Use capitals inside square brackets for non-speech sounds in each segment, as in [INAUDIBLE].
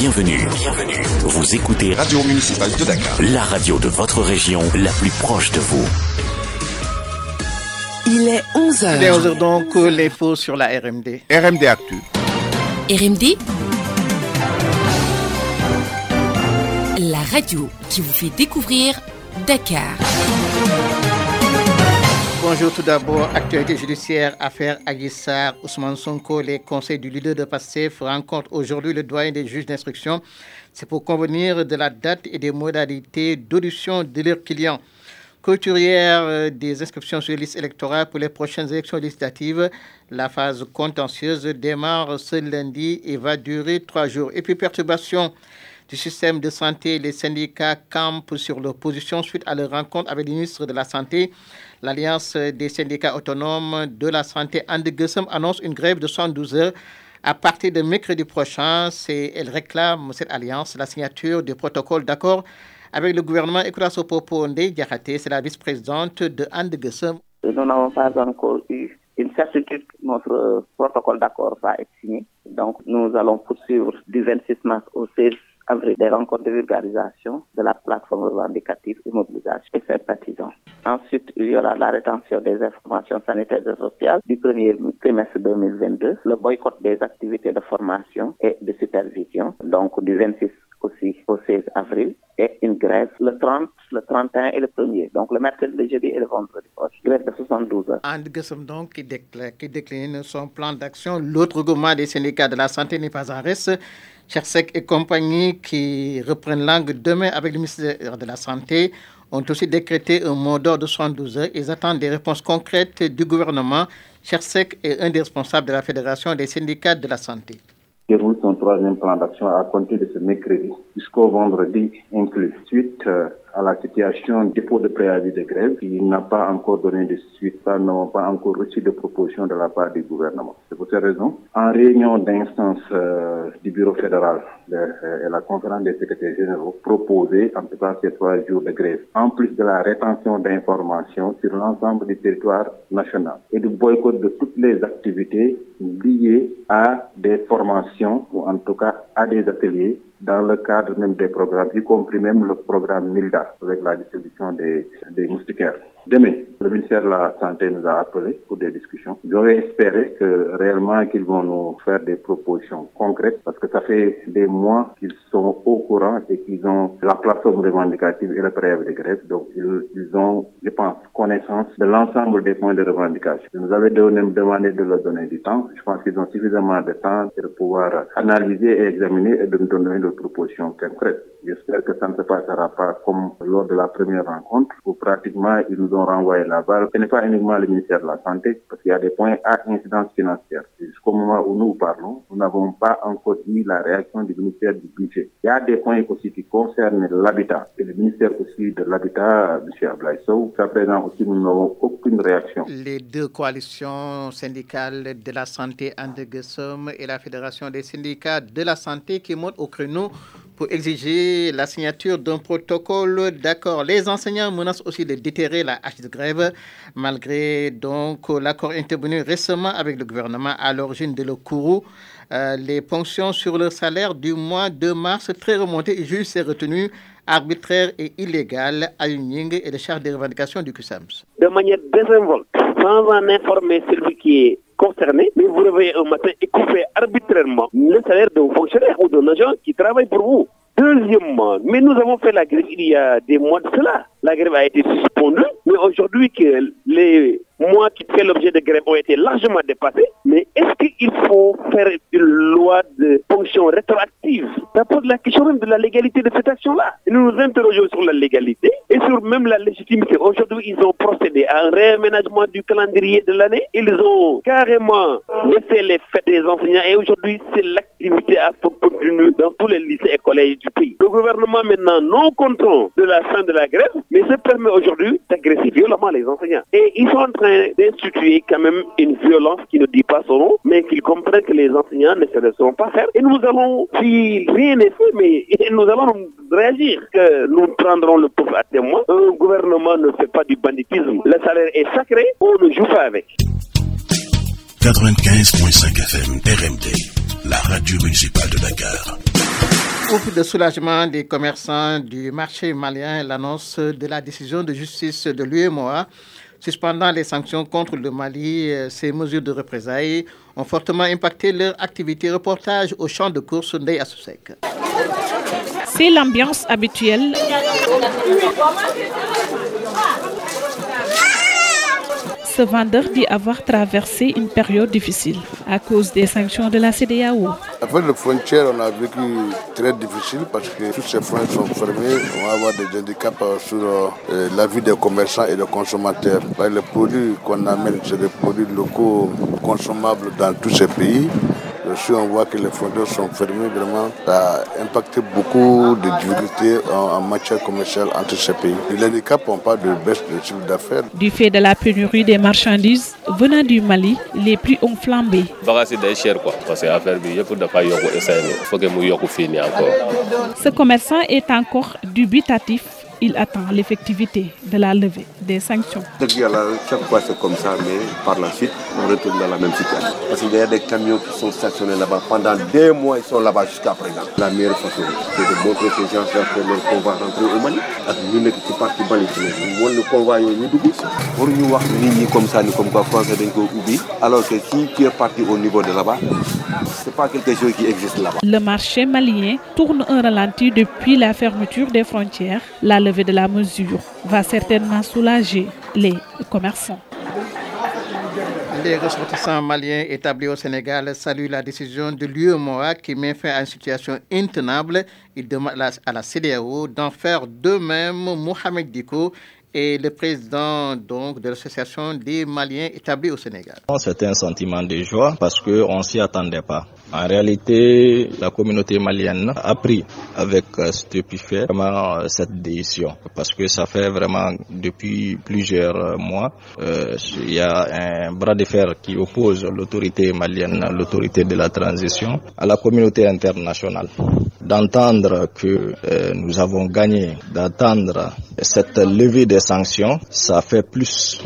Bienvenue. Bienvenue. Vous écoutez Radio Municipale de Dakar. la radio de votre région, la plus proche de vous. Il est 11h. Il est 11h donc, les faux sur la RMD. RMD Actu. RMD La radio qui vous fait découvrir Dakar. Bonjour tout d'abord, actualité judiciaire, affaire Aguissar, Ousmane Sonko, les conseils du leader de PASSEF rencontrent aujourd'hui le doyen des juges d'instruction. C'est pour convenir de la date et des modalités d'audition de leurs clients. Couturière euh, des inscriptions sur les listes électorales pour les prochaines élections législatives. La phase contentieuse démarre ce lundi et va durer trois jours. Et puis perturbation du système de santé, les syndicats campent sur leur position suite à leur rencontre avec le ministre de la Santé. L'Alliance des syndicats autonomes de la santé, Andegesem, annonce une grève de 112 heures à partir de mercredi prochain. Elle réclame, cette alliance, la signature du protocole d'accord avec le gouvernement. Ndeye Diakhaté, c'est la vice-présidente de Andegesem. Nous n'avons pas encore eu une certitude que notre euh, protocole d'accord va être signé. Donc, nous allons poursuivre du 26 mars au 16 avril des rencontres de vulgarisation de la plateforme revendicative et mobilisation. Ensuite, il y aura la rétention des informations sanitaires et sociales du premier trimestre 2022, le boycott des activités de formation et de supervision, donc du 26 aussi au 16 avril, et une grève le 30, le 31 et le 1er. Donc le mercredi, le jeudi et le vendredi proche. Grève de 72 heures. Andegesem donc qui déclare, qui décline son plan d'action. L'autre groupement des syndicats de la santé n'est pas en reste. Chersek et compagnie qui reprennent langue demain avec le ministère de la Santé ont aussi décrété un mot d'ordre de 72 heures. Ils attendent des réponses concrètes du gouvernement. Chersek est un des responsables de la Fédération des syndicats de la santé. déroule troisième plan d'action à compter de ce mercredi jusqu'au vendredi inclus. Suite euh, à la situation dépôt de préavis de grève, il n'a pas encore donné de suite, nous n'avons pas encore reçu de proposition de la part du gouvernement. C'est pour cette raison, en réunion d'instance euh, du bureau fédéral euh, et la conférence des secrétaires généraux, proposé en tout cas ces trois jours de grève, en plus de la rétention d'informations sur l'ensemble du territoire national et du boycott de toutes les activités liées à des formations ou en tout cas à des ateliers dans le cadre même des programmes, y compris même le programme MILDA avec la distribution des, des moustiquaires. Demain, le ministère de la Santé nous a appelés pour des discussions. J'aurais espéré que réellement qu'ils vont nous faire des propositions concrètes parce que ça fait des mois qu'ils sont au courant et qu'ils ont la plateforme revendicative et le préavis de grève. Donc, ils, ont, je pense, connaissance de l'ensemble des points de revendication. Ils nous avaient demandé de leur donner du temps. Je pense qu'ils ont suffisamment de temps de pouvoir analyser et examiner et de nous donner des propositions concrètes. J'espère que ça ne se passera pas comme lors de la première rencontre où pratiquement ils nous ont renvoyé la balle. Ce n'est pas uniquement le ministère de la Santé parce qu'il y a des points à incidence financière. Jusqu'au moment où nous parlons, nous n'avons pas encore eu la réaction du ministère du budget. Il y a des points aussi qui concernent l'habitat et le ministère aussi de l'habitat, M. Ablaïsou. Jusqu'à présent aussi, nous n'avons aucune réaction. Les deux coalitions syndicales de la santé, Andegesem et la Fédération des syndicats de la santé qui montent au créneau pour exiger la signature d'un protocole d'accord. Les enseignants menacent aussi de déterrer la hache de grève, malgré donc l'accord intervenu récemment avec le gouvernement à l'origine de le courroux. Euh, les ponctions sur le salaire du mois de mars très remontées et juste ces retenues arbitraires et illégales à ligne et de charge des revendications du CUSAMS. de manière désinvolte, sans en informer celui qui est concerné, mais vous réveillez un matin et coupez le salaire d'un fonctionnaire ou d'un agent qui travaille pour vous. Deuxièmement, mais nous avons fait la grève il y a des mois de cela. La grève a été suspendue, mais aujourd'hui que les mois qui fait l'objet de grève ont été largement dépassés, mais est-ce qu'il faut faire une loi de fonction rétroactive? Ça pose la question même de la légalité de cette action-là. Nous nous interrogeons sur la légalité et sur même la légitimité. Aujourd'hui, ils ont procédé à un réaménagement du calendrier de l'année. Ils ont carrément laissé les fêtes des enseignants et aujourd'hui, c'est l'activité à continuer dans tous les lycées et collèges du pays. Le gouvernement maintenant non content de la fin de la grève, mais se permet aujourd'hui d'agresser violemment les enseignants. Et ils sont en train d'instituer quand même une violence qui ne dit pas son nom, mais qu'ils comprennent que les enseignants ne se laisseront pas faire. Et nous allons, si rien n'est fait, mais [LAUGHS] nous allons réagir, que nous prendrons le peuple à témoin. Un gouvernement ne fait pas du banditisme. Le salaire est sacré, on ne joue pas avec. 95.5 FM RMD, la radio municipale de Dakar. Ouf de soulagement des commerçants du marché malien, l'annonce de la décision de justice de l'UMOA suspendant les sanctions contre le Mali. Euh, ces mesures de représailles ont fortement impacté leur activité. Reportage au champ de course Ndey Asusek. C'est l'ambiance habituelle ce vendeur dit avoir traversé une période difficile à cause des sanctions de la CDAO. Avec les frontières, on a vécu très difficile parce que toutes ces frontières sont fermées. On va avoir des handicaps sur euh, la vie des commerçants et des consommateurs. Les produits qu'on amène, c'est des produits locaux consommables dans tous ces pays. Si on voit que les frontières sont fermées, vraiment, ça a impacté beaucoup de difficultés en, matière commerciale entre ces pays. Les handicaps n'ont pas de baisse de chiffre d'affaires. Du fait de la pénurie des marchandises venant du Mali, les prix ont flambé. Ce commerçant est encore dubitatif il attend l'effectivité de la levée des sanctions. Chaque fois c'est comme ça, mais par la suite, on retourne dans la même situation. Parce qu'il y a des camions qui sont stationnés là-bas. Pendant des mois, ils sont là-bas jusqu'à présent. La meilleure façon, c'est de montrer ces gens qu'on va rentrer au Mali. Nous sommes ci parti Mali Nous won le convoi dugg pour nit ñi comme ça comme quoi français alors que si tu es parti au niveau de là-bas c'est pas quelque chose qui existe là-bas. Le marché malien tourne un ralenti depuis la fermeture des frontières. La levée de la mesure va certainement soulager les commerçants. Les ressortissants maliens établis au Sénégal saluent la décision de l'UEMOA qui met fin à une situation intenable. Il demande à la CDAO d'en faire de même. Mohamed Diko et le président donc de l'association des Maliens établis au Sénégal. C'est un sentiment de joie parce qu'on ne s'y attendait pas. En réalité, la communauté malienne a pris avec stupéfait vraiment cette décision parce que ça fait vraiment depuis plusieurs mois, euh, il y a un bras de fer qui oppose l'autorité malienne, l'autorité de la transition à la communauté internationale. D'entendre que euh, nous avons gagné, d'entendre cette levée des sanctions, ça fait plus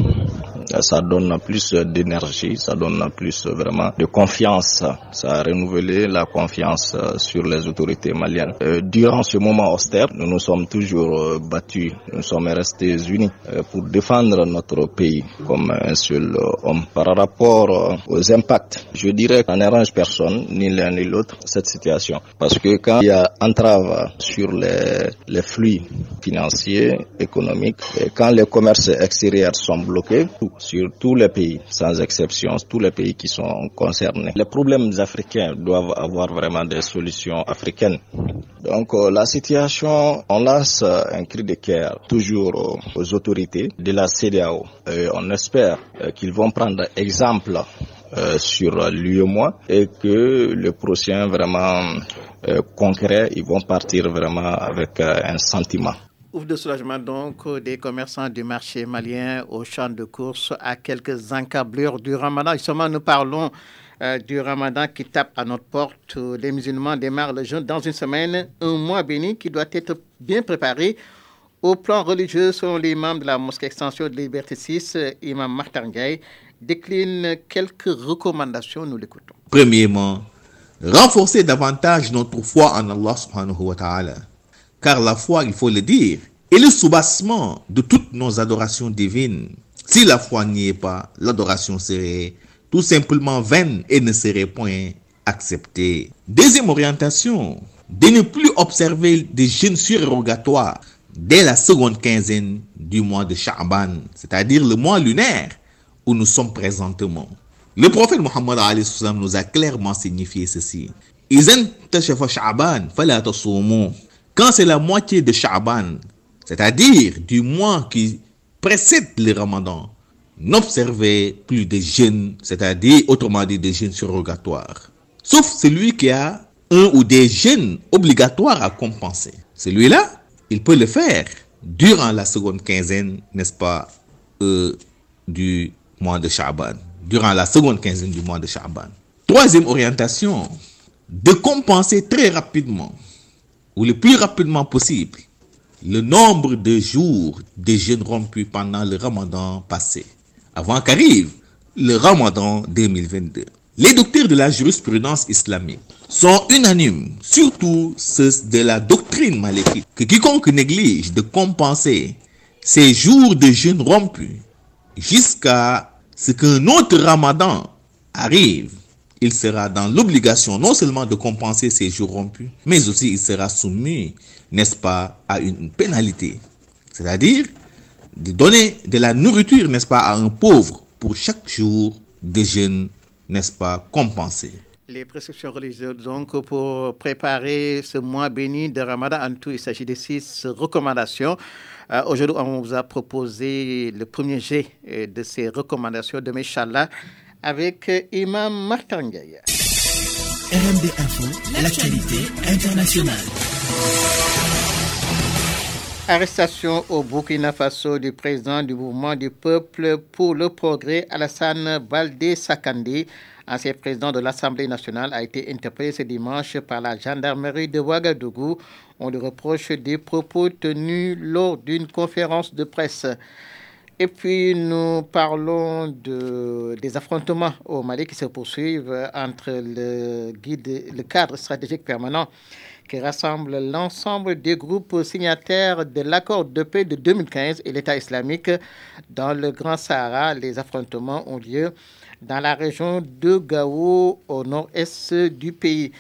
ça donne plus d'énergie, ça donne plus vraiment de confiance. Ça a renouvelé la confiance sur les autorités maliennes. Euh, durant ce moment austère, nous nous sommes toujours euh, battus, nous sommes restés unis euh, pour défendre notre pays comme un seul homme. Par rapport aux impacts, je dirais qu'on n'arrange personne, ni l'un ni l'autre, cette situation. Parce que quand il y a entrave sur les, les flux financiers, économiques, quand les commerces extérieurs sont bloqués, sur tous les pays, sans exception, tous les pays qui sont concernés. Les problèmes africains doivent avoir vraiment des solutions africaines. Donc la situation, on lance un cri de cœur toujours aux autorités de la CDAO. Et on espère qu'ils vont prendre exemple euh, sur l'UEMOA et que le prochain vraiment euh, concret, ils vont partir vraiment avec euh, un sentiment. Ouf de soulagement donc des commerçants du marché malien au champ de course à quelques encablures du ramadan. Justement, nous parlons euh, du ramadan qui tape à notre porte. Les musulmans démarrent le jeûne dans une semaine, un mois béni qui doit être bien préparé. Au plan religieux, selon l'imam de la mosquée extension de Liberté 6, imam Martin Gay, décline quelques recommandations. Nous l'écoutons. Premièrement, renforcer davantage notre foi en Allah subhanahu wa ta'ala car la foi, il faut le dire, est le soubassement de toutes nos adorations divines. Si la foi n'y est pas, l'adoration serait tout simplement vaine et ne serait point acceptée. Deuxième orientation, de ne plus observer des jeûnes surérogatoires dès la seconde quinzaine du mois de Sha'ban, c'est-à-dire le mois lunaire où nous sommes présentement. Le prophète Mohammed nous a clairement signifié ceci. Quand c'est la moitié de Sha'ban, c'est-à-dire du mois qui précède le ramadan, n'observez plus de jeûnes, c'est-à-dire autrement dit des jeûnes surrogatoires. Sauf celui qui a un ou des jeûnes obligatoires à compenser. Celui-là, il peut le faire durant la seconde quinzaine, n'est-ce pas, euh, du mois de Sha'ban. Durant la seconde quinzaine du mois de Sha'ban. Troisième orientation, de compenser très rapidement ou le plus rapidement possible le nombre de jours de jeûnes rompus pendant le ramadan passé, avant qu'arrive le ramadan 2022. Les docteurs de la jurisprudence islamique sont unanimes, surtout ceux de la doctrine maléfique, que quiconque néglige de compenser ces jours de jeûne rompus jusqu'à ce qu'un autre ramadan arrive, il sera dans l'obligation non seulement de compenser ces jours rompus, mais aussi il sera soumis, n'est-ce pas, à une pénalité. C'est-à-dire de donner de la nourriture, n'est-ce pas, à un pauvre pour chaque jour de jeûne, n'est-ce pas, compensé. Les prescriptions religieuses, donc, pour préparer ce mois béni de Ramadan, en tout, il s'agit de six recommandations. Euh, Aujourd'hui, on vous a proposé le premier jet euh, de ces recommandations de Meshallah avec euh, Imam Martin. RMD Info, l'actualité internationale. Arrestation au Burkina Faso du président du mouvement du peuple pour le progrès, Alassane Baldé Sakandi, ancien président de l'Assemblée nationale, a été interpellé ce dimanche par la gendarmerie de Ouagadougou. On lui reproche des propos tenus lors d'une conférence de presse. Et puis nous parlons de, des affrontements au Mali qui se poursuivent entre le cadre stratégique permanent qui rassemble l'ensemble des groupes signataires de l'accord de paix de 2015 et l'État islamique dans le Grand Sahara. Les affrontements ont lieu dans la région de Gao au nord-est du pays.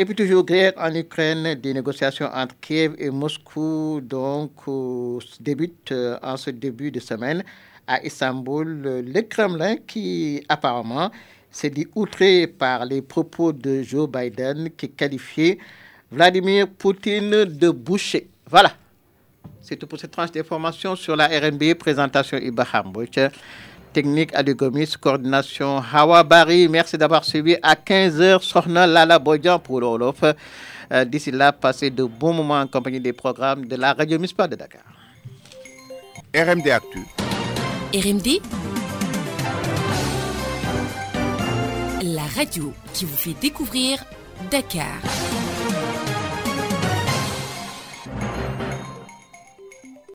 Et puis toujours guerre en Ukraine, des négociations entre Kiev et Moscou donc euh, débutent euh, en ce début de semaine à Istanbul. Le Kremlin qui apparemment s'est dit outré par les propos de Joe Biden qui qualifiait Vladimir Poutine de boucher. Voilà. C'est tout pour cette tranche d'information sur la RNB. Présentation Ibrahim Technique Ali Gomis, coordination Hawa Bari. Merci d'avoir suivi à 15h. Sorna Lala Bodjan pour l'Olof. Euh, D'ici là, passez de bons moments en compagnie des programmes de la radio municipale de Dakar. RMD Actu. RMD La radio qui vous fait découvrir Dakar.